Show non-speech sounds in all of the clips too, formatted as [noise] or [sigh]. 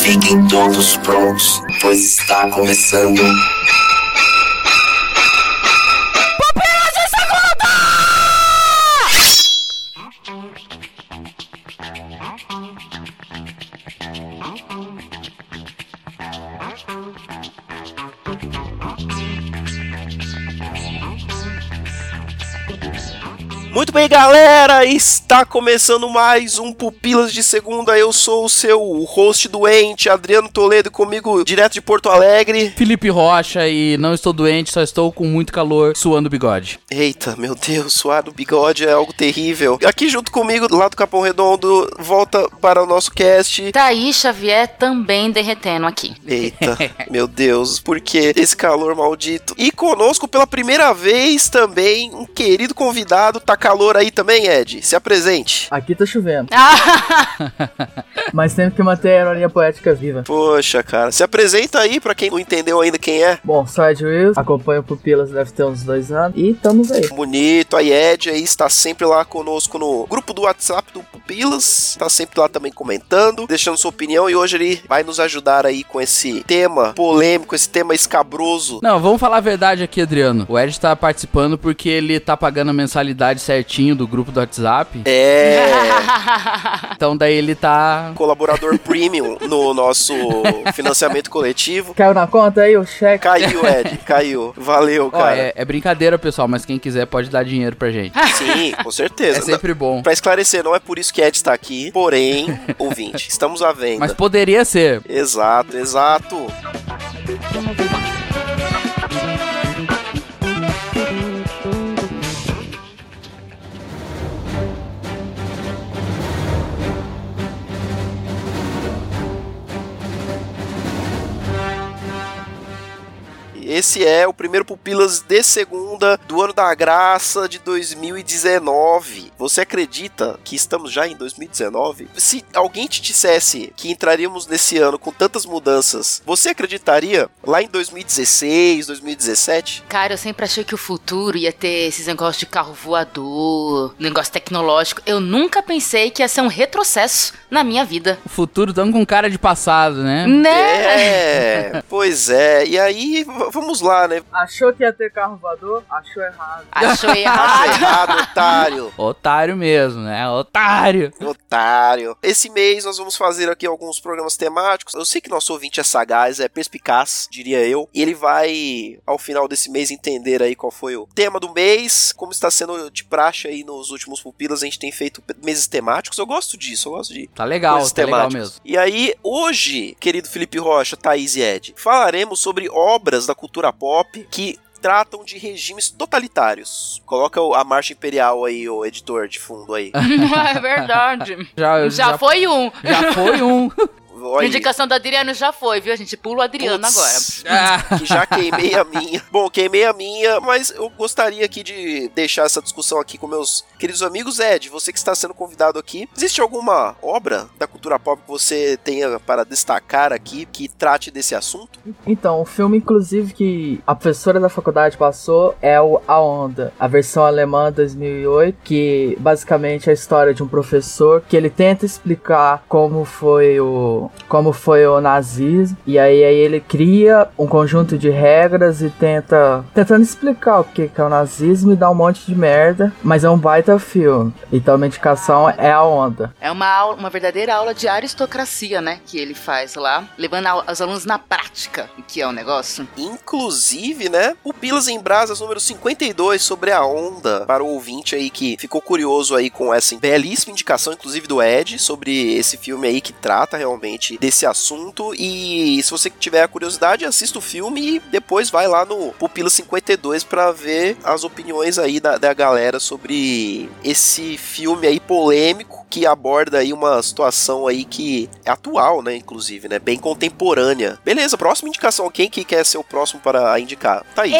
Fiquem todos prontos, pois está começando. Muito bem, galera, está começando mais um Pupilas de Segunda. Eu sou o seu host doente, Adriano Toledo, comigo direto de Porto Alegre. Felipe Rocha e não estou doente, só estou com muito calor, suando o bigode. Eita, meu Deus, suar do bigode é algo terrível. Aqui junto comigo, lá do Capão Redondo, volta para o nosso cast. Thaís Xavier também derretendo aqui. Eita, [laughs] meu Deus, por que esse calor maldito? E conosco pela primeira vez também um querido convidado, tá calor aí também, Ed? Se apresente. Aqui tá chovendo, Ah, [laughs] mas temos que manter a ironia poética viva. Poxa, cara, se apresenta aí pra quem não entendeu ainda quem é. Bom, sou Ed Wills, acompanho Pupilas deve ter uns dois anos e estamos aí. Bonito, a Ed aí está sempre lá conosco no grupo do WhatsApp do Pupilas, está sempre lá também comentando, deixando sua opinião e hoje ele vai nos ajudar aí com esse tema polêmico, esse tema escabroso. Não, vamos falar a verdade aqui, Adriano. O Ed tá participando porque ele tá pagando a mensalidade certinho do grupo do WhatsApp. É, [laughs] Então daí ele tá. colaborador premium no nosso financiamento coletivo. Caiu na conta aí o cheque? Caiu, Ed, caiu. Valeu, Ó, cara. é, é brincadeira, pessoal, mas quem quiser pode dar dinheiro pra gente. [laughs] Sim, com certeza. É sempre bom. Pra esclarecer, não é por isso que Ed está aqui, porém, ouvinte, estamos à venda. Mas poderia ser. Exato, exato. Esse é o primeiro Pupilas de segunda do ano da graça de 2019. Você acredita que estamos já em 2019? Se alguém te dissesse que entraríamos nesse ano com tantas mudanças, você acreditaria lá em 2016, 2017? Cara, eu sempre achei que o futuro ia ter esses negócios de carro voador, negócio tecnológico. Eu nunca pensei que ia ser um retrocesso na minha vida. O futuro tamo com cara de passado, né? Né? É, pois é. E aí, v- vamos lá, né? Achou que ia ter carro voador? Achou errado. Achou Acho [laughs] errado. errado, otário. Otário mesmo, né? Otário. Otário. Esse mês nós vamos fazer aqui alguns programas temáticos. Eu sei que nosso ouvinte é sagaz, é perspicaz, diria eu. E ele vai, ao final desse mês, entender aí qual foi o tema do mês. Como está sendo de praxe aí nos últimos pupilas, a gente tem feito meses temáticos. Eu gosto disso, eu gosto de Tá legal, tá legal temáticas. mesmo. E aí, hoje, querido Felipe Rocha, Thaís e Ed, falaremos sobre obras da cultura pop que tratam de regimes totalitários. Coloca a marcha imperial aí, o editor de fundo aí. [laughs] é verdade. Já, eu- Já foi um. Já foi um. [laughs] Olha aí. Indicação do Adriano já foi, viu? A gente pula o Adriano Putz, agora. Ah, que já queimei a minha. [laughs] Bom, queimei a minha, mas eu gostaria aqui de deixar essa discussão aqui com meus queridos amigos. Ed, você que está sendo convidado aqui, existe alguma obra da cultura pop que você tenha para destacar aqui que trate desse assunto? Então, o filme, inclusive, que a professora da faculdade passou é o A Onda, a versão alemã 2008, que basicamente é a história de um professor que ele tenta explicar como foi o como foi o nazismo e aí, aí ele cria um conjunto de regras e tenta tentando explicar o que que é o nazismo e dá um monte de merda, mas é um baita filme. Então, a indicação é A Onda. É uma, aula, uma verdadeira aula de aristocracia, né? Que ele faz lá, levando a- os alunos na prática, o que é o negócio. Inclusive, né? O Pilas em Brasas número 52 sobre a onda para o ouvinte aí que ficou curioso aí com essa belíssima indicação, inclusive do Ed, sobre esse filme aí que trata realmente desse assunto. E se você tiver a curiosidade, assista o filme e depois vai lá no Pupila 52 para ver as opiniões aí da, da galera sobre esse filme aí polêmico que aborda aí uma situação aí que é atual, né, inclusive, né, bem contemporânea. Beleza, próxima indicação. Quem que quer ser o próximo para indicar? Thaís.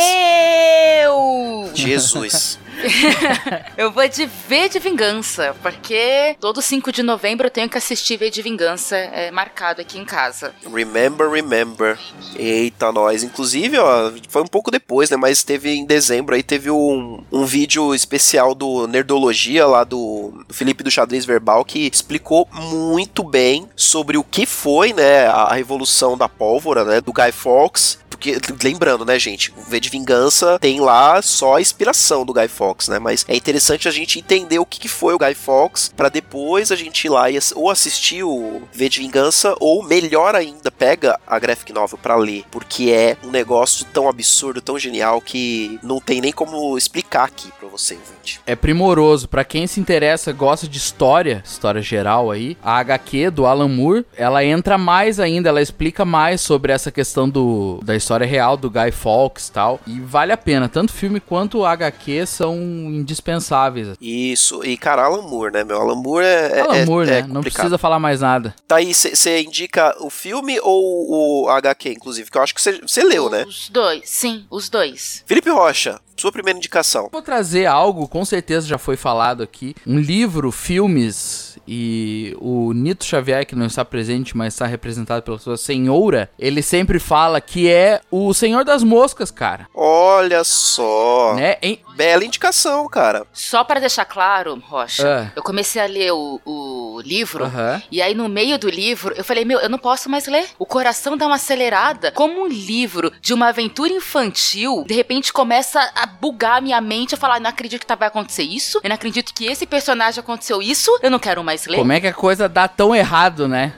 Eu! Jesus. [laughs] [laughs] eu vou de V de Vingança, porque todo 5 de novembro eu tenho que assistir V de Vingança é, marcado aqui em casa. Remember, remember. Eita, nós. Inclusive, ó, foi um pouco depois, né? Mas teve em dezembro aí, teve um, um vídeo especial do Nerdologia lá do Felipe do Xadrez Verbal que explicou muito bem sobre o que foi, né, a revolução da pólvora, né, do Guy Fawkes porque, lembrando, né, gente, o V de Vingança tem lá só a inspiração do Guy Fawkes, né? Mas é interessante a gente entender o que, que foi o Guy Fawkes para depois a gente ir lá e ou assistir o V de Vingança ou melhor ainda, pega a graphic novel para ler, porque é um negócio tão absurdo, tão genial que não tem nem como explicar aqui para você, gente. É primoroso para quem se interessa, gosta de história, história geral aí. A HQ do Alan Moore, ela entra mais ainda, ela explica mais sobre essa questão do da história real do Guy Fawkes e tal. E vale a pena, tanto o filme quanto HQ são indispensáveis. Isso, e cara, Alan Moore, né, meu? Alan Moore é. Alan é, Moore, é, né? Não precisa falar mais nada. Tá aí, você indica o filme ou o HQ, inclusive? Que eu acho que você leu, né? Os dois, sim, os dois. Felipe Rocha, sua primeira indicação. Vou trazer algo, com certeza já foi falado aqui. Um livro, filmes e o Nito Xavier, que não está presente, mas está representado pela sua senhora, ele sempre fala que é o Senhor das Moscas, cara. Olha só. Né? Em... Bela indicação, cara. Só para deixar claro, Rocha, eu comecei a ler o, o livro e aí no meio do livro eu falei, meu, eu não posso mais ler. O coração dá uma acelerada. Como um livro de uma aventura infantil, de repente começa a bugar a minha mente, eu falar, não acredito que vai acontecer isso, eu não acredito que esse personagem aconteceu isso, eu não quero mais ler. Como é que a coisa dá tão errado, né?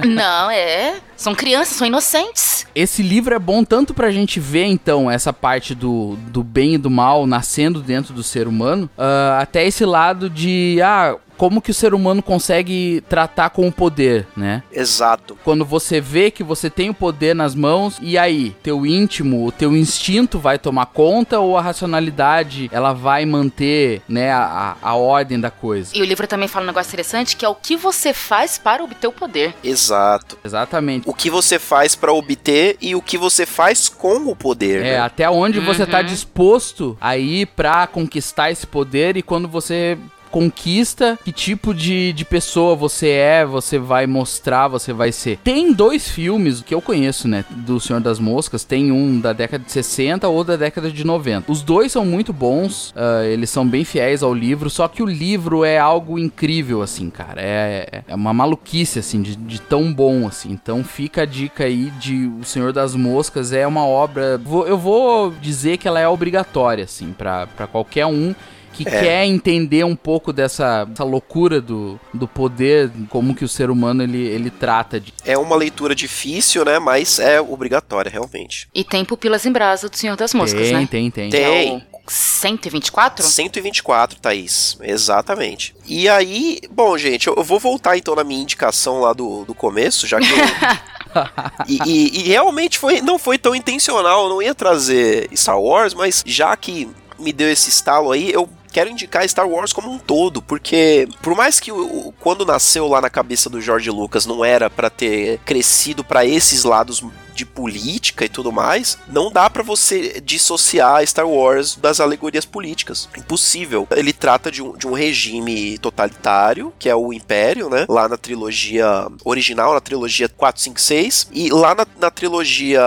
[laughs] Não, é. São crianças, são inocentes. Esse livro é bom tanto pra gente ver, então, essa parte do, do bem e do mal nascendo dentro do ser humano, ah, até esse lado de, ah, como que o ser humano consegue tratar com o poder, né? Exato. Quando você vê que você tem o poder nas mãos, e aí, teu íntimo, o teu instinto vai tomar conta ou a racionalidade ela vai manter, né, a, a ordem da coisa? E o livro também fala um negócio interessante que é o que você faz para obter o poder. Exato. Exatamente. O que você faz pra obter e o que você faz com o poder. É, né? até onde você tá Uhum. disposto a ir pra conquistar esse poder e quando você conquista, que tipo de, de pessoa você é, você vai mostrar, você vai ser. Tem dois filmes que eu conheço, né, do Senhor das Moscas, tem um da década de 60 ou da década de 90. Os dois são muito bons, ah, eles são bem fiéis ao livro, só que o livro é algo incrível, assim, cara, é, é uma maluquice, assim, de, de tão bom, assim. Então fica a dica aí de O Senhor das Moscas, é uma obra, eu vou dizer que ela é obrigatória, assim, pra qualquer um que quer entender um pouco dessa, dessa loucura do, do poder, como que o ser humano ele, ele trata de. É uma leitura difícil, né? Mas é obrigatória, realmente. E tem Pupilas em Brasa do Senhor das Moscas, tem, né? tem, tem, Tem. É o 124? 124, Thaís. Exatamente. E aí, bom, gente, eu eu vou voltar então na minha indicação lá do, do começo, já que eu. [laughs] e, e- e realmente foi, não foi tão intencional, eu não ia trazer Star Wars, mas já que me deu esse estalo aí, eu quero indicar Star Wars como um todo, porque por mais que o, quando nasceu lá na cabeça do George Lucas não era pra ter crescido pra esses lados de política e tudo mais, não dá pra você dissociar Star Wars das alegorias políticas. Impossível. Ele trata de um, de um regime totalitário, que é o Império, né? Lá na trilogia original, na trilogia 4, 5, 6. E lá na, na trilogia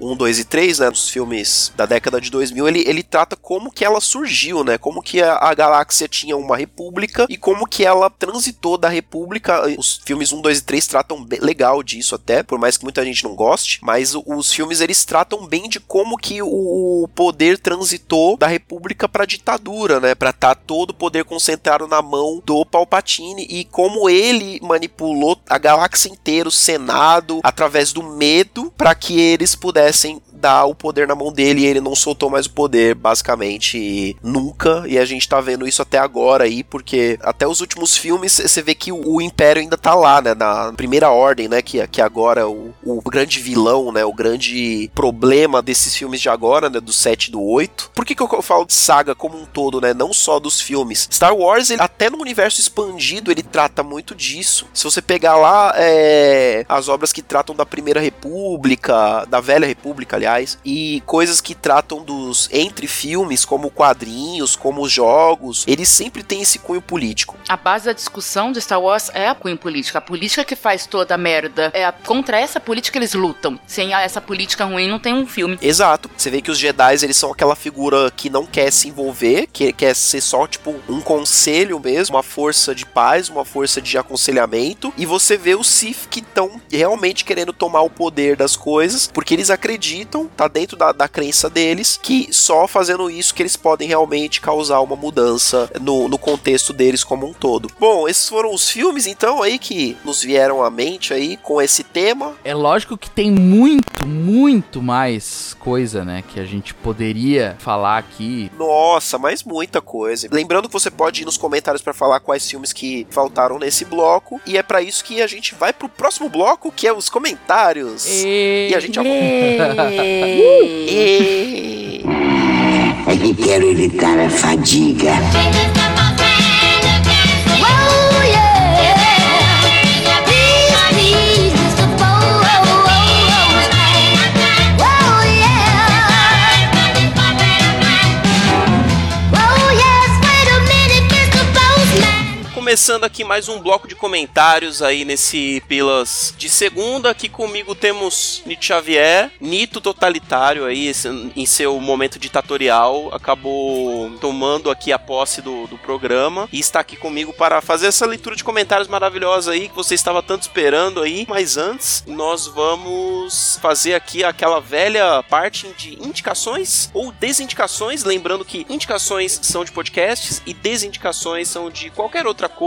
1, 2 e 3, né? Nos filmes da década de 2000, ele, ele trata como que ela surgiu, né? Como que a, a galáxia tinha uma república e como que ela transitou da república. Os filmes 1, 2 e 3 tratam legal disso até, por mais que muita gente não goste. Mas os filmes eles tratam bem de como que o poder transitou da república pra ditadura, né? Pra estar todo o poder concentrado na mão do Palpatine e como ele manipulou a galáxia inteira, o Senado, através do medo, pra que eles pudessem dar o poder na mão dele e ele não soltou mais o poder, basicamente, nunca. E a gente tá vendo isso até agora aí, porque até os últimos filmes você vê que o, o Império ainda tá lá, né? Na primeira ordem, né? Que, que agora o, o grande vilão, né? O grande problema desses filmes de agora, né? Do 7 e do 8. Por que, que eu falo de saga como um todo, né? Não só dos filmes. Star Wars, ele, até no universo expandido, ele trata muito disso. Se você pegar lá é, as obras que tratam da Primeira República, da Velha República, aliás e coisas que tratam dos entre filmes, como quadrinhos, como jogos, eles sempre têm esse cunho político. A base da discussão de Star Wars é a cunho política. A política que faz toda a merda. É a, contra essa política eles lutam. Sem essa política ruim, não tem um filme. Exato. Você vê que os Jedi, eles são aquela figura que não quer se envolver, que quer ser só, tipo, um conselho mesmo, uma força de paz, uma força de aconselhamento. E você vê os Sith que estão realmente querendo tomar o poder das coisas, porque eles acreditam, tá dentro da, da crença deles, que só fazendo isso que eles podem realmente causar uma mudança no, no contexto deles como um todo. Bom, esses foram os filmes, então, aí que nos vieram à mente aí com esse tema. É lógico que tem muito, muito mais coisa, né, que a gente poderia falar aqui. Nossa, mas muita coisa. Lembrando que você pode ir nos comentários para falar quais filmes que faltaram nesse bloco, e é para isso que a gente vai pro próximo bloco, que é os comentários. E, E a gente E... [laughs] É que quero evitar a fadiga. Começando aqui mais um bloco de comentários aí nesse Pilas de segunda. Aqui comigo temos Nito Xavier, Nito totalitário aí em seu momento ditatorial, acabou tomando aqui a posse do, do programa e está aqui comigo para fazer essa leitura de comentários maravilhosa aí que você estava tanto esperando aí. Mas antes, nós vamos fazer aqui aquela velha parte de indicações ou desindicações, lembrando que indicações são de podcasts e desindicações são de qualquer outra coisa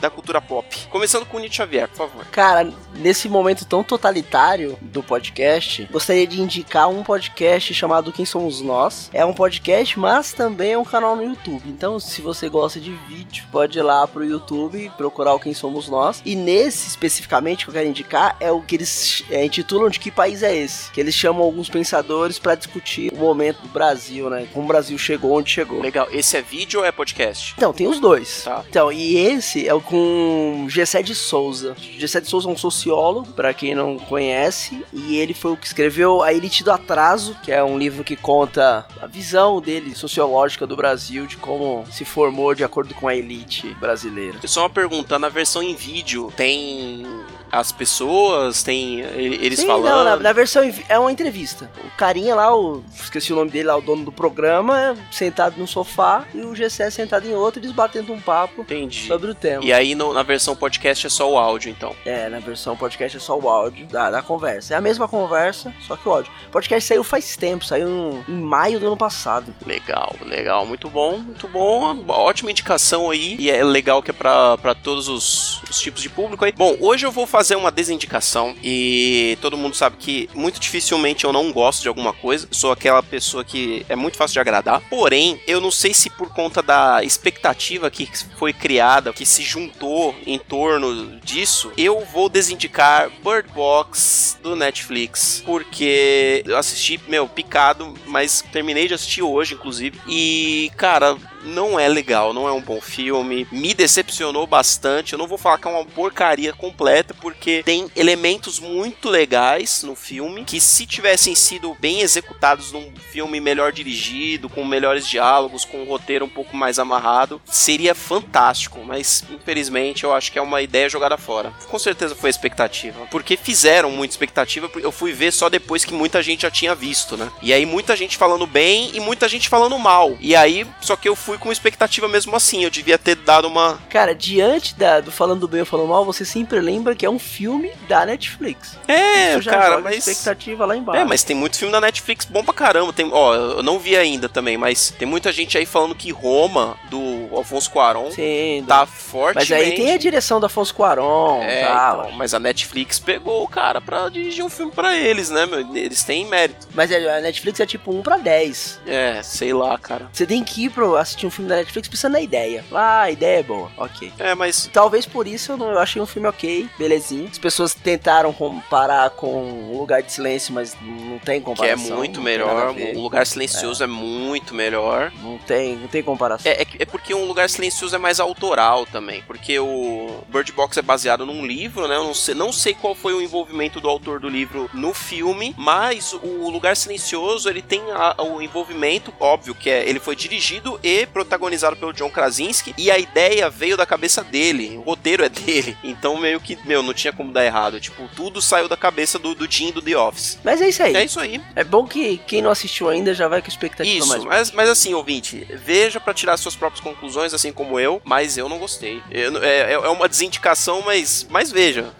da cultura pop. Começando com o Nietzsche Xavier, por favor. Cara, nesse momento tão totalitário do podcast, gostaria de indicar um podcast chamado Quem Somos Nós. É um podcast, mas também é um canal no YouTube. Então, se você gosta de vídeo, pode ir lá pro YouTube procurar o Quem Somos Nós. E nesse especificamente que eu quero indicar é o que eles é, intitulam de que país é esse. Que eles chamam alguns pensadores para discutir o momento do Brasil, né? Como o Brasil chegou onde chegou. Legal, esse é vídeo ou é podcast? Então, tem os dois. Tá. Então, e esse é o com Gessé de Souza. Gessé de Souza é um sociólogo, pra quem não conhece, e ele foi o que escreveu A Elite do Atraso, que é um livro que conta a visão dele sociológica do Brasil, de como se formou de acordo com a elite brasileira. Só uma pergunta, na versão em vídeo tem as pessoas, tem eles Sim, falando? não, na, na versão em é uma entrevista. O carinha lá, o, esqueci o nome dele lá, o dono do programa, é sentado num sofá e o Gessé sentado em outro, eles batendo um papo Entendi. sobre o tema. E aí no- na versão podcast é só o áudio, então. É, na versão podcast é só o áudio da, da conversa. É a mesma conversa, só que o áudio. O podcast saiu faz tempo, saiu no- em maio do ano passado. Legal, legal, muito bom, muito bom, ótima indicação aí, e é legal que é pra, pra todos os, os tipos de público aí. Bom, hoje eu vou fazer uma desindicação, e todo mundo sabe que muito dificilmente eu não gosto de alguma coisa, sou aquela pessoa que é muito fácil de agradar, porém, eu não sei se por conta da expectativa que foi criada, que se juntou em torno disso, eu vou desindicar Bird Box do Netflix, porque eu assisti, meu, picado, mas terminei de assistir hoje, inclusive, e, cara, não é legal, não é um bom filme, me decepcionou bastante. Eu não vou falar que é uma porcaria completa, porque tem elementos muito legais no filme que, se tivessem sido bem executados num filme melhor dirigido, com melhores diálogos, com um roteiro um pouco mais amarrado, seria fantástico. Mas, infelizmente, eu acho que é uma ideia jogada fora. Com certeza foi expectativa, porque fizeram muita expectativa. Eu fui ver só depois que muita gente já tinha visto, né? E aí, muita gente falando bem e muita gente falando mal. E aí, só que eu fui com expectativa mesmo assim. Eu devia ter dado uma. Cara, diante da, do falando bem ou falando mal, você sempre lembra que é um filme da Netflix. É, cara, mas. expectativa lá embaixo. É, mas tem muito filme da Netflix bom pra caramba. Tem, ó, eu não vi ainda também, mas tem muita gente aí falando que Roma, do Alfonso Cuarón, Sim, tá forte. mas aí tem a direção da Afonso Cuarón, É, tal. então, mas a Netflix pegou o cara pra dirigir um filme pra eles, né, meu? Eles têm mérito. Mas é- a Netflix é tipo 1 pra 10. É, sei lá, cara. Você tem que ir pro assistir um filme da Netflix pensando na ideia. Ah, a ideia é boa, ok. É, mas Talvez por isso eu, não, eu achei um filme ok, belezinho. As pessoas tentaram comparar com O Lugar de Silêncio, mas não tem que é comparação. muito melhor. O Lugar Silencioso é. muito melhor. Não tem, não tem comparação. É, é, é porque Um Lugar Silencioso é mais autoral também, porque o Bird Box é baseado num livro, né? Eu não sei, não sei qual foi o envolvimento do autor do livro no filme, mas o Lugar Silencioso ele tem a, o envolvimento óbvio que é ele foi dirigido e protagonizado pelo John Krasinski e a ideia veio da cabeça dele, o roteiro é dele. Então meio que, meu, não tinha como dar errado. Tipo, tudo saiu da cabeça do, do Jim do The Office. Mas é isso aí. É isso aí. É bom que quem não assistiu ainda já vai com expectativa Isso, mais. mas, mas assim, ouvinte, veja pra tirar suas próprias conclusões, assim como eu, mas eu não gostei. Eu- é, é uma desindicação, mas, mas veja.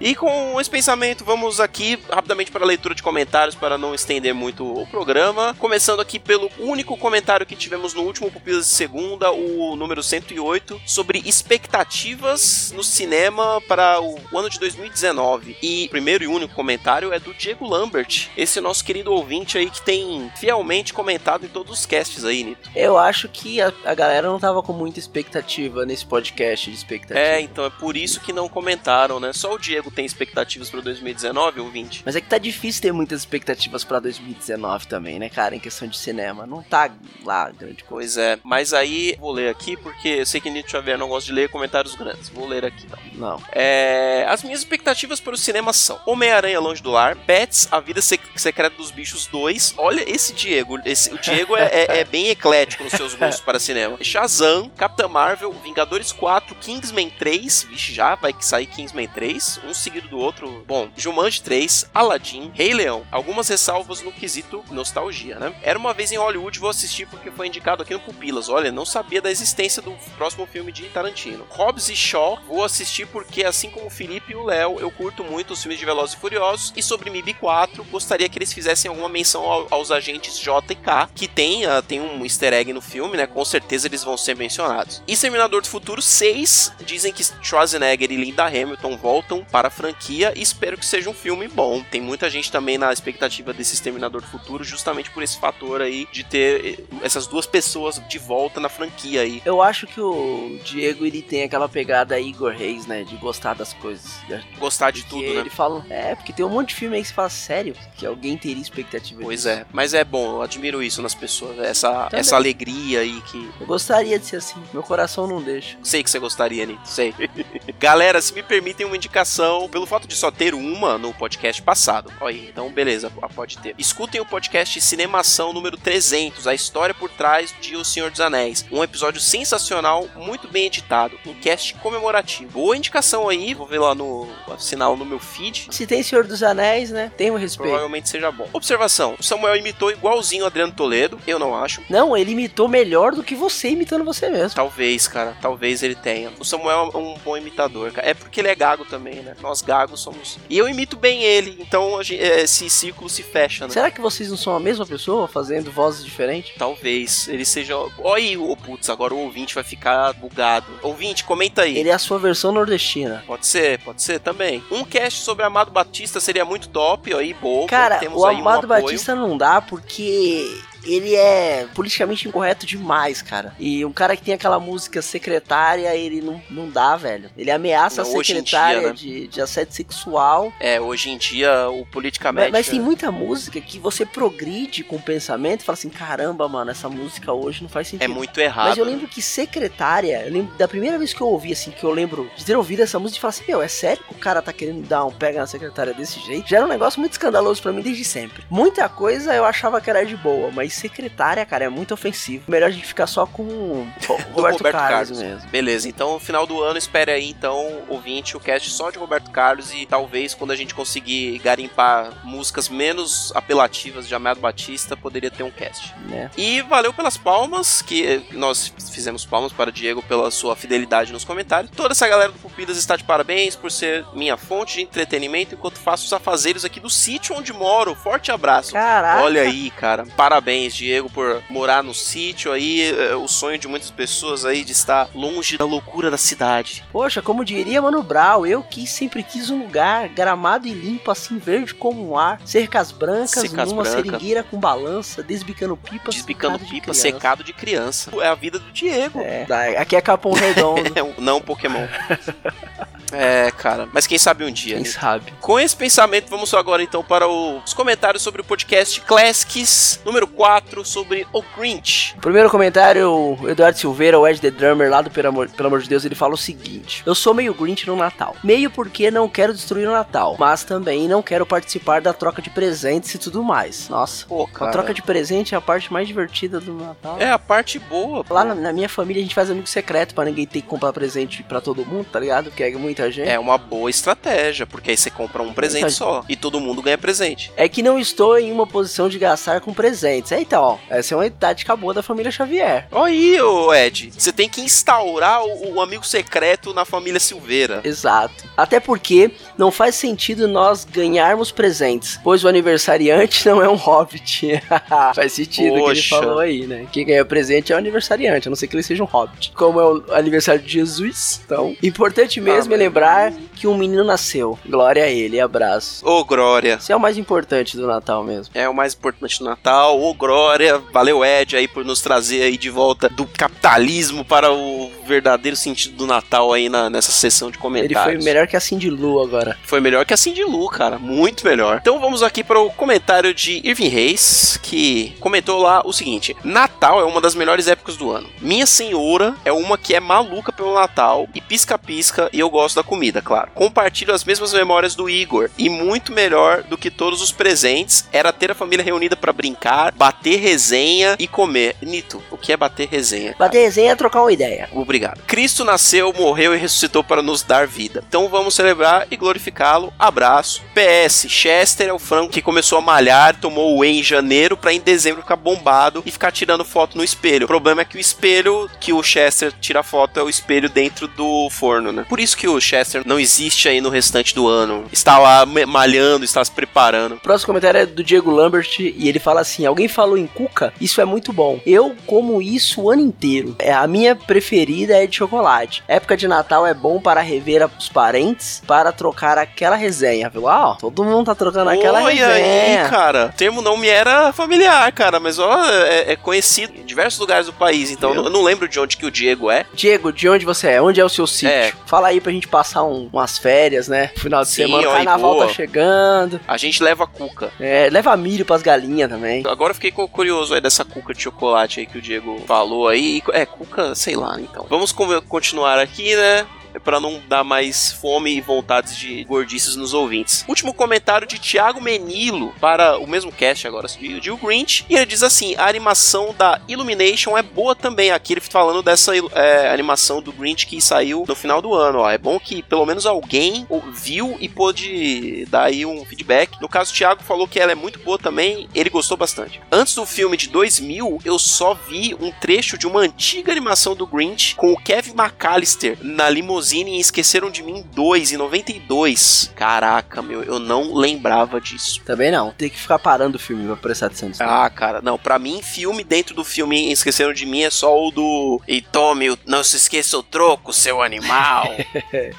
E com esse pensamento, vamos aqui rapidamente para a leitura de comentários para não estender muito o programa. Começando aqui pelo único comentário que tivemos no último Pupilas de Segunda, o número 108, sobre expectativas no cinema para o ano de 2019. E o primeiro e único comentário é do Diego Lambert, esse nosso querido ouvinte aí que tem fielmente comentado em todos os casts aí, Nito. Eu acho que a, a galera não tava com muita expectativa nesse podcast de expectativa. É, então é por isso que não comentaram, né? Só o Diego tem expectativas para 2019, ouvinte. Mas é que tá difícil ter muitas expectativas pra 2019 também, né, cara? Em questão de cinema. Não tá lá grande coisa. Pois é, mas aí vou ler aqui porque eu sei que Nito Xavier não gosta de ler comentários grandes. Vou ler aqui então. Não. É, as minhas expectativas para o cinema são Homem-Aranha Longe do Lar, Pets, A Vida Sec- Secreta dos Bichos 2. Olha esse Diego, esse, o Diego é, é- é bem eclético nos seus gostos para cinema. Shazam, Capitã Marvel, Vingadores 4, Kingsman 3. Vixe, já vai sair Kingsman 3, um seguido do outro. Bom, Jumanji 3, Aladdin, Rei Leão. Algumas ressalvas no quesito nostalgia, né? Era uma vez em Hollywood, vou assistir porque foi indicado aqui no Pupilas. Olha, não sabia da existência do próximo filme de Tarantino. Hobbs e Shaw, vou assistir porque, assim como o Felipe e o Léo, eu curto muito os filmes de Velozes e Furiosos. E sobre MIB 4, gostaria que eles fizessem alguma menção ao- aos agentes J e K, que tem, ah, tem um easter egg no filme, né? Com certeza eles vão ser mencionados. Exterminador do Futuro 6, dizem que Schwarzenegger e Linda Hamilton voltam para a franquia e espero que seja um filme bom. Tem muita gente também na expectativa desse Exterminador do Futuro, justamente por esse fator aí de ter eh, essas duas pessoas de volta na franquia aí. Eu acho que o Diego ele tem aquela pegada Igor Reis, né? De gostar das coisas. Gostar de Que tudo, né? ele fala. É, porque tem um monte de filme aí que você fala, sério, que alguém teria expectativa Pois disso. é, mas é bom, eu admiro isso nas pessoas, essa, Também. essa alegria aí que. Eu gostaria de ser assim, meu coração não deixa. Sei que você gostaria, Nito, sei. [laughs] Galera, se me permitem uma indicação, pelo fato de só ter uma no podcast passado. Olha aí, então beleza, pode ter. Escutem o podcast Cinemação número 300, a história por trás de O Senhor dos Anéis. Um episódio sensacional, muito bem editado, um cast comemorativo. Boa indicação aí, vou ver lá no sinal no meu feed. Se tem Senhor dos Anéis, né? Tem respeito. Provavelmente seja bom. Observação: o Samuel imitou igualzinho o Adriano Toledo, eu não acho. Não, ele imitou melhor do que você imitando você mesmo. Talvez, cara, talvez ele tenha. O Samuel é um bom imitador, cara. É porque ele é gago também, né? Nós gagos somos. E eu imito bem ele, então a gen- é, esse círculo se fecha, né? Será que vocês não são a mesma pessoa fazendo vozes diferentes? Talvez ele seja. Olha aí, ô putz, agora o ouvinte vai ficar bugado. Ouvinte, comenta aí. Ele é a sua versão nordestina. Pode ser, pode ser também. Um cast sobre Amado Batista seria muito top, aí, bom. Cara, temos o aí Amado. Batista não dá porque ele é politicamente incorreto demais, cara. E um cara que tem aquela música secretária, ele não, não dá, velho. Ele ameaça Não, a secretária dia, né? de, de assédio sexual. É, hoje em dia o politicamente. Mas, mas tem muita música que você progride com o pensamento e fala assim: caramba, mano, essa música hoje não faz sentido. É muito errado. Mas eu lembro que secretária, eu lembro da primeira vez que eu ouvi, assim, que eu lembro de ter ouvido essa música e falar assim, meu, é sério que o cara tá querendo dar um pega na secretária desse jeito? Já era um negócio muito escandaloso pra mim desde sempre. Muita coisa eu achava que era de boa, mas secretária, cara, é muito ofensivo. Melhor a gente ficar só com o do Roberto, Carlos, mesmo. Beleza, então no final do ano espere aí então, ouvinte, o cast só de Roberto Carlos e talvez quando a gente conseguir garimpar músicas menos apelativas de Amado Batista, poderia ter um cast. Né? E valeu pelas palmas, que nós fizemos palmas para Diego pela sua fidelidade nos comentários. Toda essa galera do Pupilas está de parabéns por ser minha fonte de entretenimento enquanto faço os afazeres aqui do sítio onde moro. Forte abraço. Caraca. Olha aí, cara. Parabéns, Diego, por morar no sítio aí. É o sonho de muitas pessoas aí de estar longe da loucura da cidade. Poxa, como diria Mano Brown, eu que sempre quis um lugar gramado e limpo, assim verde como um ar, cercas brancas, Cercas numa brancas. seringueira com balança, desbicando pipa, Desbicando de pipa, criança. secado de criança. É a vida do Diego. É, aqui é Capão Redondo. [laughs] É não Pokémon. [laughs] É, cara. Mas quem sabe um dia, Quem né? sabe? Com esse pensamento, vamos agora então para os comentários sobre o podcast Classics número 4 sobre o Grinch. Primeiro comentário, o Eduardo Silveira, o Ed The Drummer, lá do Pelo Amor, Pelo Amor de Deus, ele fala o seguinte: Eu sou meio Grinch no Natal. Meio porque não quero destruir o Natal, mas também não quero participar da troca de presentes e tudo mais. Nossa, Pô, a cara. troca de presente é a parte mais divertida do Natal. É a parte boa. pô. Lá na, na minha família a gente faz amigo secreto pra ninguém ter que comprar presente pra todo mundo, tá ligado? Porque é muita gente. É uma boa estratégia, porque aí você compra um presente Verdade. só e todo mundo ganha presente. É que não estou em uma posição de gastar com presentes. É, então, ó, essa é uma tática boa da família Xavier. Aí, ô Ed, você tem que instaurar o, o amigo secreto na família Silveira. Exato. Até porque não faz sentido nós ganharmos presentes, pois o aniversariante não é um [laughs] hobbit. [laughs] faz sentido o que ele falou aí, né? Quem ganha presente é o aniversariante, a não ser que ele seja um hobbit. Como é o aniversário de Jesus, então. Importante mesmo é mas- lembrar que um menino nasceu. Glória a ele, abraço. Ô, Glória. Isso é o mais importante do Natal mesmo. É o mais importante do Natal. Ô, Glória. Valeu, Ed, aí, por nos trazer aí de volta do capitalismo para o verdadeiro sentido do Natal aí na- nessa sessão de Ele comentários. foi melhor que a Cindy Lou agora. Foi melhor que a Cindy Lu, cara. Muito melhor. Então vamos aqui para o comentário de Irving Reis, que comentou lá o seguinte: Natal é uma das melhores épocas do ano. Minha senhora é uma que é maluca pelo Natal e pisca-pisca e eu gosto da comida, claro. Compartilho as mesmas memórias do Igor e muito melhor do que todos os presentes era ter a família reunida para brincar, bater resenha e comer. Nito, o que é bater resenha? cara? Bater resenha é trocar uma ideia. Obrigado. Cristo nasceu, morreu e ressuscitou para nos dar vida. Então vamos celebrar e glorificá-lo. Abraço. PS, Chester é o frango que começou a malhar, tomou whey em janeiro para em dezembro ficar bombado e ficar tirando foto no espelho. O problema é que o espelho que o Chester tira foto é o espelho dentro do forno, né? Por isso que o Chester não existe aí no restante do ano. Está lá malhando, está se preparando. O próximo comentário é do Diego Lambert e ele fala assim: Alguém falou em cuca? Isso é muito bom. Eu como isso o ano inteiro. É, a minha preferida é de chocolate. Época de Natal é bom para rever os parentes, para trocar aquela resenha, viu? Ah, todo mundo tá trocando aquela Olha resenha. aí, cara. O termo não me era familiar, cara, mas ó, é, é conhecido em diversos lugares do país, então eu não lembro de onde que o Diego é. Diego, de onde você é? Onde é o seu sítio? É. Fala aí pra gente passar um- umas férias, né? Final de Sim, semana, o carnaval boa. tá chegando. A gente leva a cuca. É, leva milho pras galinhas também. Agora eu fiquei cu- curioso aí dessa cuca de chocolate aí que o Diego falou aí. É, cuca, sei lá, então. Vamos continuar aqui, né? Pra não dar mais fome e vontades de gordices nos ouvintes. Último comentário de Thiago Menilo para o mesmo cast agora de, de O Grinch. E ele diz assim: a animação da Illumination é boa também. Aqui ele falando dessa é, animação do Grinch que saiu no final do ano. Ó. É bom que pelo menos alguém viu e pôde dar aí um feedback. No caso, o Thiago falou que ela é muito boa também. Ele gostou bastante. Antes do filme de 2000, eu só vi um trecho de uma antiga animação do Grinch com o Kevin McAllister na limusine em Esqueceram de Mim 2, em 92. Caraca, meu, eu não lembrava disso. Também não. Tem que ficar parando o filme pra prestar atenção nisso. Ah, cara, não, pra mim, filme dentro do filme Esqueceram de Mim é só o do. E tome, não se esqueça o troco, seu animal. [laughs]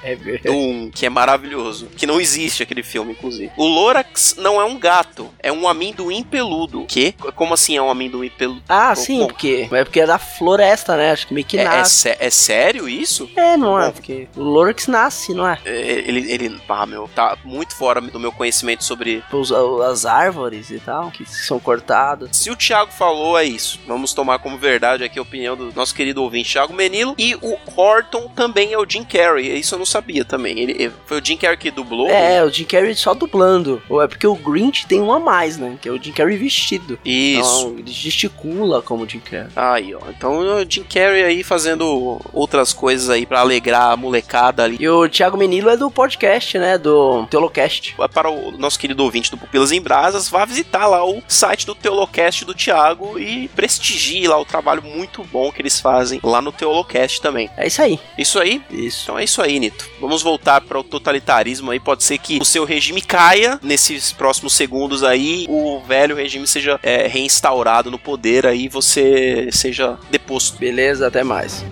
É verdade. um, que é maravilhoso. Que não existe aquele filme, inclusive. O Lorax não é um gato, é um amendoim peludo. Que? Como assim é um amendoim peludo? Ah, sim, porque. É porque é da floresta, né? Acho que meio que É, é, nasce. sé- é sério isso? É, não é? Bom. Porque o Lorix nasce, não é? É, Ele, ele, ah, meu, tá muito fora do meu conhecimento sobre. Os- as árvores e tal, que são cortadas. Se o Thiago falou, é isso. Vamos tomar como verdade aqui a opinião do nosso querido ouvinte Thiago Menilo. E o Horton também é o Jim Carrey. Isso eu não sabia também. Ele, foi o Jim Carrey que dublou? É, o Jim Carrey só dublando. Ou é porque o Grinch tem um a mais, né? Que é o Jim Carrey vestido. Isso. Então, ele gesticula como o Jim Carrey. Aí, ó. Então o Jim Carrey aí fazendo outras coisas aí pra alegrar molecada ali. E o Thiago Menilo é do podcast, né? Do Teolocast. Para o nosso querido ouvinte do Pupilas em Brasas, vá visitar lá o site do Teolocast do Thiago e prestigie lá o trabalho muito bom que eles fazem lá no Teolocast também. É isso aí. Isso aí? Isso. Então é isso aí, Nito. Vamos voltar para o totalitarismo aí. Pode ser que o seu regime caia nesses próximos segundos aí, o velho regime seja é, reinstaurado no poder aí, você seja deposto. Beleza, até mais.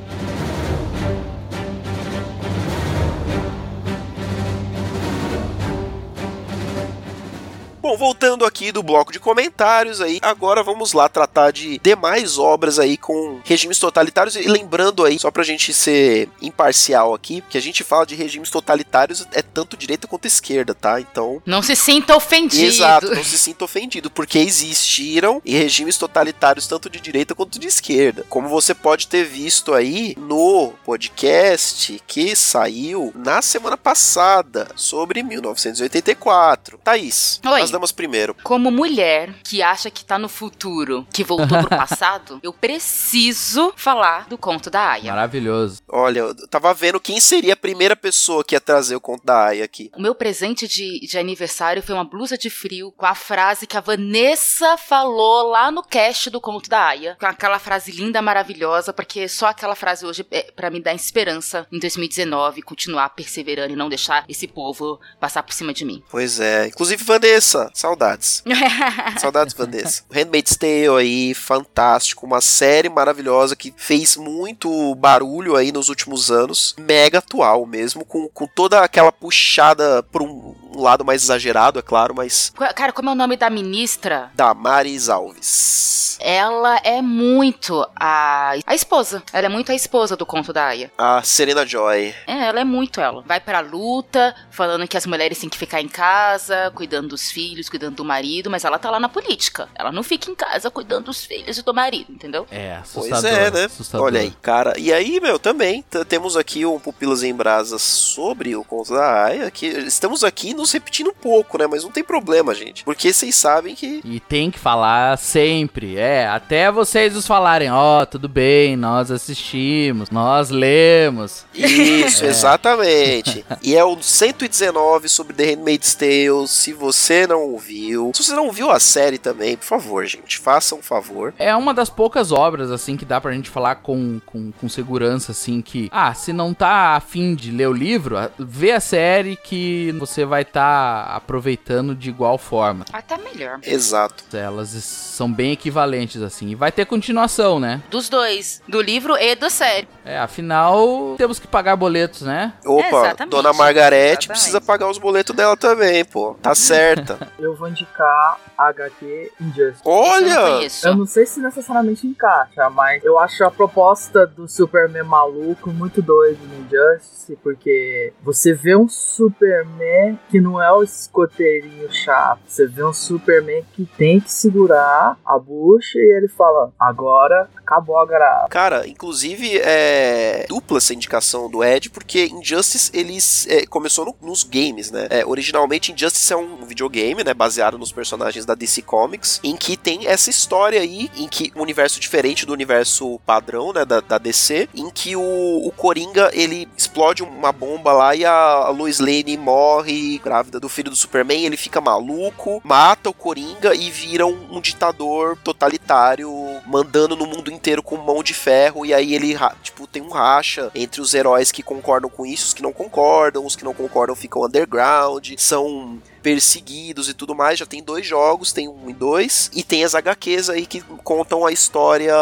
Bom, voltando aqui do bloco de comentários aí, agora vamos lá tratar de demais obras aí com regimes totalitários e lembrando aí, só pra gente ser imparcial aqui, que a gente fala de regimes totalitários é tanto direita quanto esquerda, tá? Então, Não se sinta ofendido. Exato, não se sinta ofendido, porque existiram e regimes totalitários tanto de direita quanto de esquerda. Como você pode ter visto aí no podcast que saiu na semana passada sobre 1984. Thaís, Oi. as primeiro. Como mulher que acha que tá no futuro, que voltou pro [laughs] passado, eu preciso falar do conto da Aya. Maravilhoso. Olha, eu tava vendo quem seria a primeira pessoa que ia trazer o conto da Aya aqui. O meu presente de, de aniversário foi uma blusa de frio com a frase que a Vanessa falou lá no cast do Conto da Aya. Com aquela frase linda, maravilhosa, porque só aquela frase hoje é pra me dar esperança em 2019, continuar perseverando e não deixar esse povo passar por cima de mim. Pois é, inclusive Vanessa, saudades. [laughs] Saudades, Vanessa. O Handmaid's Tale aí, fantástico. Uma série maravilhosa que fez muito barulho aí nos últimos anos. Mega atual mesmo, com, com toda aquela puxada por um, um lado mais exagerado, é claro, mas Cara, como é o nome da ministra? Damaris Alves. Ela é muito a, a esposa. Ela é muito a esposa do conto da Aya. A Serena Joy. É, ela é muito ela. Vai pra luta, falando que as mulheres têm que ficar em casa, cuidando dos filhos, cuidando do marido, mas ela tá lá na política. Ela não fica em casa cuidando dos filhos e do marido, entendeu? É, Pois assustador. é, né? assustador. Olha aí, cara. E aí, meu, também temos aqui um Pupilas em Brasas sobre o conto da Aya, que estamos aqui nos repetindo um pouco, né? Mas não tem problema, gente. Porque vocês sabem que E tem que falar sempre, é, até vocês nos falarem, ó, tudo bem, nós assistimos, nós lemos. Isso, [laughs] exatamente. E é o 119 sobre The Handmaid's Tale. Se você não ouviu, se você não viu a série também, por favor, gente, faça um favor. É uma das poucas obras, assim, que dá pra gente falar com, com, com segurança, assim, que, ah, se não tá afim de ler o livro, vê a série que você vai estar aproveitando de igual forma. Até melhor. Exato. Elas são bem equivalentes, assim, e vai ter continuação, né? Dos dois, do livro e da série. É, afinal, temos que pagar boletos, né? Opa, Exatamente. Dona Margarete precisa pagar os boletos dela também, pô. Tá certa. [laughs] Eu vou indicar HQ Injustice. Eu não Olha! Eu não sei se necessariamente encaixa, mas eu acho a proposta do Superman maluco muito doido no Injustice, porque você vê um Superman que não é o escoteirinho chato, você vê um Superman que tem que segurar a bucha e ele fala: agora acabou a graça. Cara, inclusive é dupla essa indicação do Ed, porque Injustice eles é, começou no- nos games, né? É, originalmente Injustice é um videogame, né, baseado nos personagens da DC Comics, em que tem essa história aí, em que um universo diferente do universo padrão, né, da, da DC, em que o, o Coringa ele explode uma bomba lá e a Lois Lane morre grávida do filho do Superman, ele fica maluco, mata o Coringa e vira um, um ditador totalitário, mandando no mundo inteiro com mão de ferro, e aí ele, tipo, tem um racha entre os heróis que concordam com isso, os que não concordam, os que não concordam ficam underground, são perseguidos e tudo mais. Já tem dois jogos, tem um e dois, e tem as HQs aí que contam a história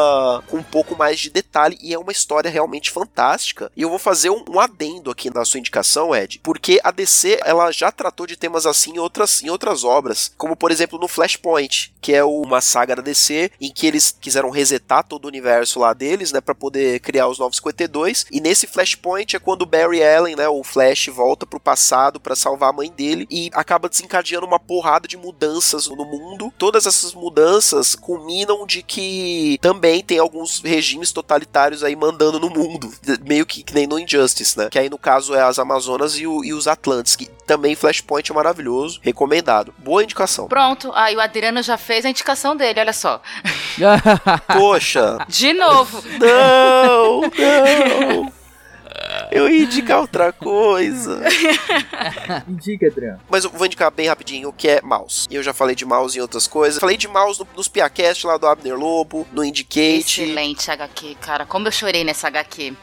com um pouco mais de detalhe, e é uma história realmente fantástica. E eu vou fazer um, um adendo aqui na sua indicação, Ed, porque a DC ela já tratou de temas assim em outras, em outras obras, como por exemplo no Flashpoint, que é uma saga da DC em que eles quiseram resetar todo o universo lá deles, né, para poder criar os 952. E nesse Flashpoint é quando Barry Allen, né, o Flash volta pro passado para salvar a mãe dele e acaba desencadeando uma porrada de mudanças no mundo. Todas essas mudanças culminam de que também tem alguns regimes totalitários aí mandando no mundo, [laughs] meio que, que nem no Injustice, né? Que aí no caso é as Amazonas e, o- e os Atlantes, que também Flashpoint é maravilhoso, recomendado. Boa indicação. Pronto, aí o Adriano já fez a indicação dele, olha só. [laughs] Poxa, De novo. não, não. [laughs] Eu ia indicar outra coisa. [laughs] Indica, Adriano. Mas eu vou indicar bem rapidinho o que é mouse. Eu já falei de mouse em outras coisas. Falei de mouse no- nos Piacast lá do Abner Lobo, no Indicate. Excelente HQ, cara. Como eu chorei nessa HQ.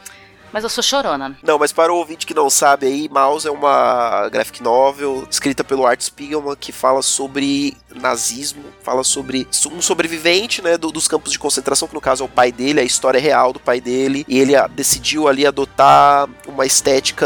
Mas eu sou chorona. Não, mas para o ouvinte que não sabe aí, Mouse é uma graphic novel escrita pelo Art Spiegelman que fala sobre nazismo, fala sobre um sobrevivente, né, do, dos campos de concentração, que no caso é o pai dele, a história real do pai dele, e ele decidiu ali adotar uma estética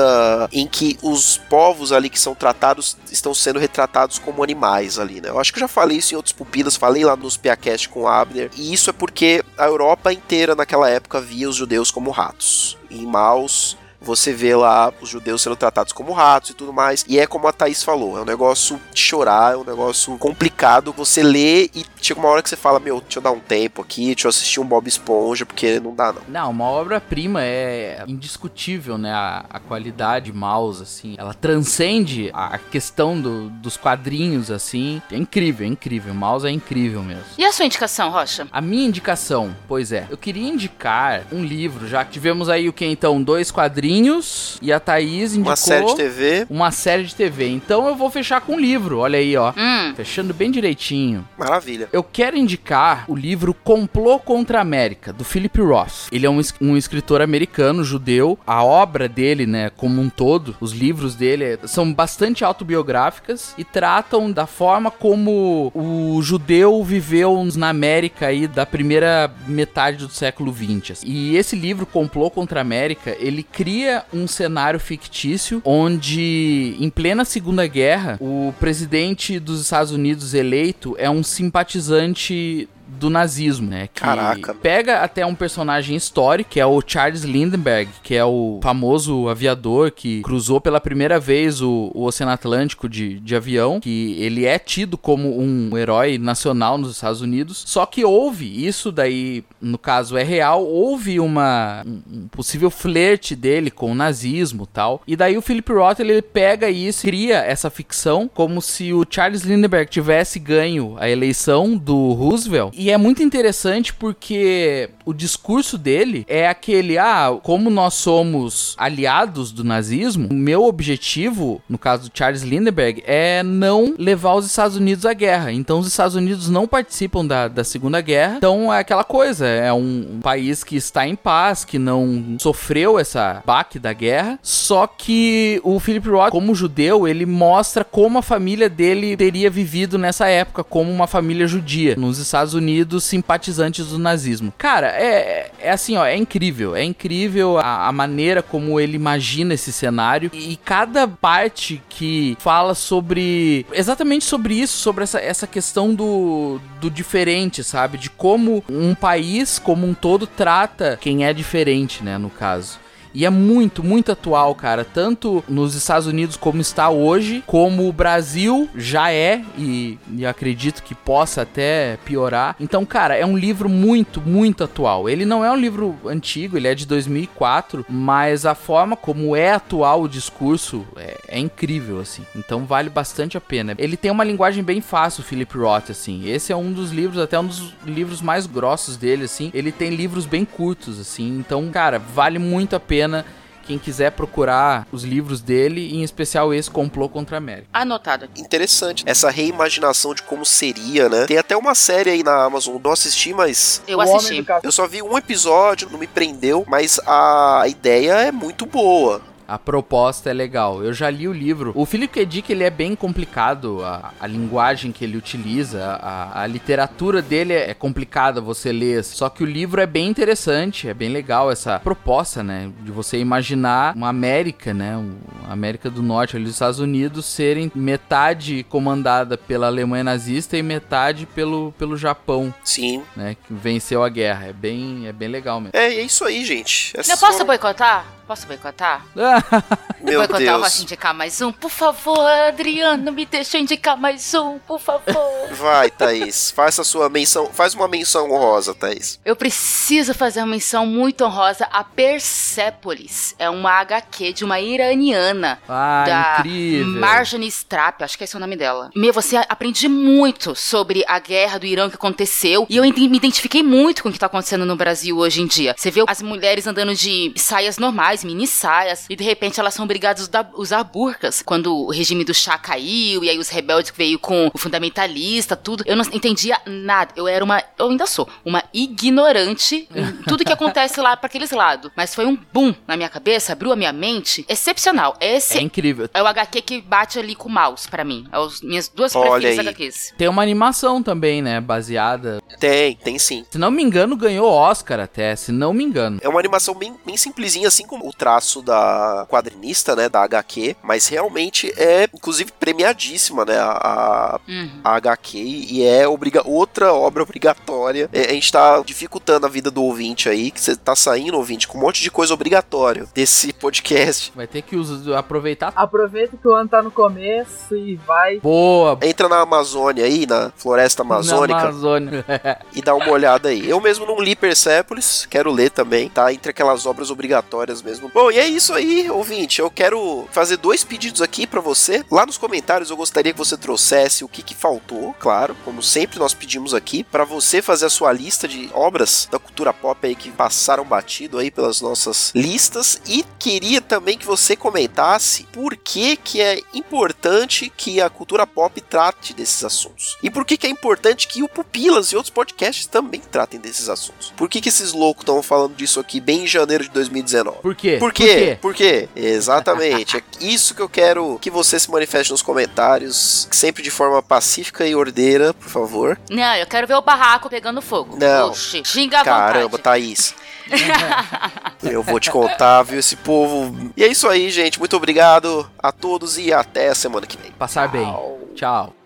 em que os povos ali que são tratados estão sendo retratados como animais ali, né? Eu acho que eu já falei isso em outros pupilas, falei lá nos Piacast com Abner, e isso é porque a Europa inteira naquela época via os judeus como ratos. E maus você vê lá os judeus sendo tratados como ratos e tudo mais. E é como a Thaís falou, é um negócio de chorar, é um negócio complicado. Você lê e chega uma hora que você fala, meu, deixa eu dar um tempo aqui, deixa eu assistir um Bob Esponja, porque não dá não. Não, uma obra-prima é indiscutível, né? A, a qualidade mouse, assim, ela transcende a questão do, dos quadrinhos, assim. É incrível, é incrível. O mouse é incrível mesmo. E a sua indicação, Rocha? A minha indicação, pois é, eu queria indicar um livro, já que tivemos aí o que então? Dois quadrinhos quadrinhos e a Thaís indicou... Uma série de TV. Uma série de TV. Então eu vou fechar com um livro, olha aí, ó. Hum. Fechando bem direitinho. Maravilha. Eu quero indicar o livro Complô contra a América, do Philip Roth. Ele é um, um escritor americano, judeu. A obra dele, né, como um todo, os livros dele são bastante autobiográficas e tratam da forma como o judeu viveu na América aí da primeira metade do século XX. Assim. E esse livro, Complô contra a América, ele cria cria um cenário fictício onde, em plena Segunda Guerra, o presidente dos Estados Unidos eleito é um simpatizante do nazismo, né? Que Caraca. Pega até um personagem histórico, que é o Charles Lindbergh, que é o famoso aviador que cruzou pela primeira vez o, o Oceano Atlântico de, de avião, que ele é tido como um herói nacional nos Estados Unidos. Só que houve, isso daí, no caso é real, houve uma um possível flerte dele com o nazismo tal. E daí o Philip Roth ele pega isso, cria essa ficção como se o Charles Lindbergh tivesse ganho a eleição do Roosevelt e é muito interessante porque o discurso dele é aquele: ah, como nós somos aliados do nazismo, o meu objetivo, no caso do Charles Lindbergh, é não levar os Estados Unidos à guerra. Então os Estados Unidos não participam da, da Segunda Guerra. Então é aquela coisa: é um, um país que está em paz, que não sofreu essa baque da guerra. Só que o Philip Roth, como judeu, ele mostra como a família dele teria vivido nessa época, como uma família judia nos Estados Unidos Unidos simpatizantes do nazismo. Cara, é, é assim, ó, é incrível. É incrível a, a maneira como ele imagina esse cenário e cada parte que fala sobre exatamente sobre isso, sobre essa, essa questão do, do diferente, sabe? De como um país como um todo trata quem é diferente, né, no caso. E é muito, muito atual, cara. Tanto nos Estados Unidos como está hoje, como o Brasil já é, e, e acredito que possa até piorar. Então, cara, é um livro muito, muito atual. Ele não é um livro antigo, ele é de 2004, mas a forma como é atual o discurso é, é incrível, assim. Então vale bastante a pena. Ele tem uma linguagem bem fácil, Philip Roth, assim. Esse é um dos livros, até um dos livros mais grossos dele, assim. Ele tem livros bem curtos, assim. Então, cara, vale muito a pena pena quem quiser procurar os livros dele, em especial esse Complô contra a América. Anotado. Interessante. Essa reimaginação de como seria, né? Tem até uma série aí na Amazon, não assisti, mas. Eu assisti. Eu só vi um episódio, não me prendeu, mas a ideia é muito boa. A proposta é legal. Eu já li o livro. O Philip K. Dick, ele é bem complicado. A, a linguagem que ele utiliza, a, a, literatura dele é complicada você ler. Só que o livro é bem interessante, é bem legal essa proposta, né? De você imaginar uma América, né? Uma América do Norte, ali, os Estados Unidos, serem metade comandada pela Alemanha nazista e metade pelo, pelo Japão. Sim. Né? Que venceu a guerra. É bem, é bem legal mesmo. É, é isso aí, gente. É Eu só... posso boicotar? Posso boicotar? [laughs] Meu boicotar, Deus. eu posso indicar mais um? Por favor, Adriano, me deixa indicar mais um, por favor. Vai, Thaís. Faça a sua menção. Faz uma menção honrosa, Thaís. Eu preciso fazer uma menção muito honrosa a Persepolis. É uma HQ de uma iraniana. Ah, da incrível. Marjorie Strap, acho que esse é o nome dela. Meu, você aprende muito sobre a guerra do Irã que aconteceu. E eu me identifiquei muito com o que tá acontecendo no Brasil hoje em dia. Você vê as mulheres andando de saias normais mini saias, e de repente elas são obrigados a usar burcas quando o regime do chá caiu e aí os rebeldes veio com o fundamentalista, tudo. Eu não entendia nada. Eu era uma, eu ainda sou, uma ignorante em [laughs] tudo que acontece lá para aqueles lados. Mas foi um boom na minha cabeça, abriu a minha mente, excepcional. Esse É incrível. é o HQ que bate ali com o mouse pra mim. É as minhas duas Olha preferidas aí. HQs. Tem uma animação também, né? Baseada. Tem, tem sim. Se não me engano, ganhou Oscar até. Se não me engano. É uma animação bem, bem simplesinha, assim como o traço da quadrinista, né, da HQ, mas realmente é, inclusive, premiadíssima, né, a, a, Uhum. a HQ, e é obriga outra obra obrigatória. É, a gente tá dificultando a vida do ouvinte aí, que você tá saindo, ouvinte, com um monte de coisa obrigatória desse podcast. Vai ter que usar, aproveitar. Aproveita que o ano tá no começo e vai. Boa. Entra na Amazônia aí, na floresta amazônica, Na Amazônia. [laughs] e dá uma olhada aí. Eu mesmo não li Persepolis, quero ler também, tá? Entre aquelas obras obrigatórias mesmo. Bom, e é isso aí, ouvinte. Eu quero fazer dois pedidos aqui pra você. Lá nos comentários eu gostaria que você trouxesse o que, que faltou, claro, como sempre nós pedimos aqui, pra você fazer a sua lista de obras da cultura pop aí que passaram batido aí pelas nossas listas. E queria também que você comentasse por que, que é importante que a cultura pop trate desses assuntos. E por que, que é importante que o Pupilas e outros podcasts também tratem desses assuntos. Por que, que esses loucos estão falando disso aqui bem em janeiro de 2019? Por quê? Por quê? Por quê? Exatamente. É isso que eu quero que você se manifeste nos comentários, sempre de forma pacífica e ordeira, por favor. Não, eu quero ver o barraco pegando fogo. Não. Oxi, xinga à Caramba, vontade. Thaís. [laughs] Eu vou te contar, viu, esse povo. E é isso aí, gente. Muito obrigado a todos e até a semana que vem. Passar bem. Tchau.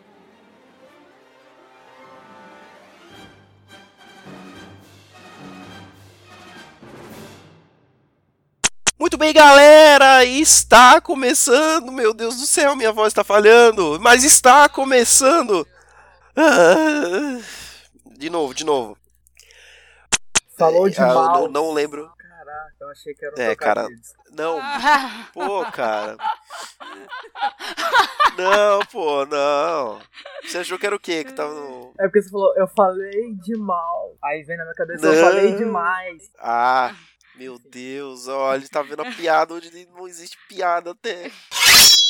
Muito bem, galera! Está começando! Meu Deus do céu, minha voz está falhando! Mas está começando! Ah, De novo, de novo. Falou de Ah, eu mal. não, não lembro. Caraca, eu achei que era um É, cara. Não, Ah, [laughs] pô, cara. Não, pô, não. Você achou que era o quê? Que tava no. É porque você falou, eu falei de mal. Aí vem na minha cabeça, eu Não. falei demais. Ah, meu Deus, olha, ele tá vendo a piada onde não existe piada até. [laughs]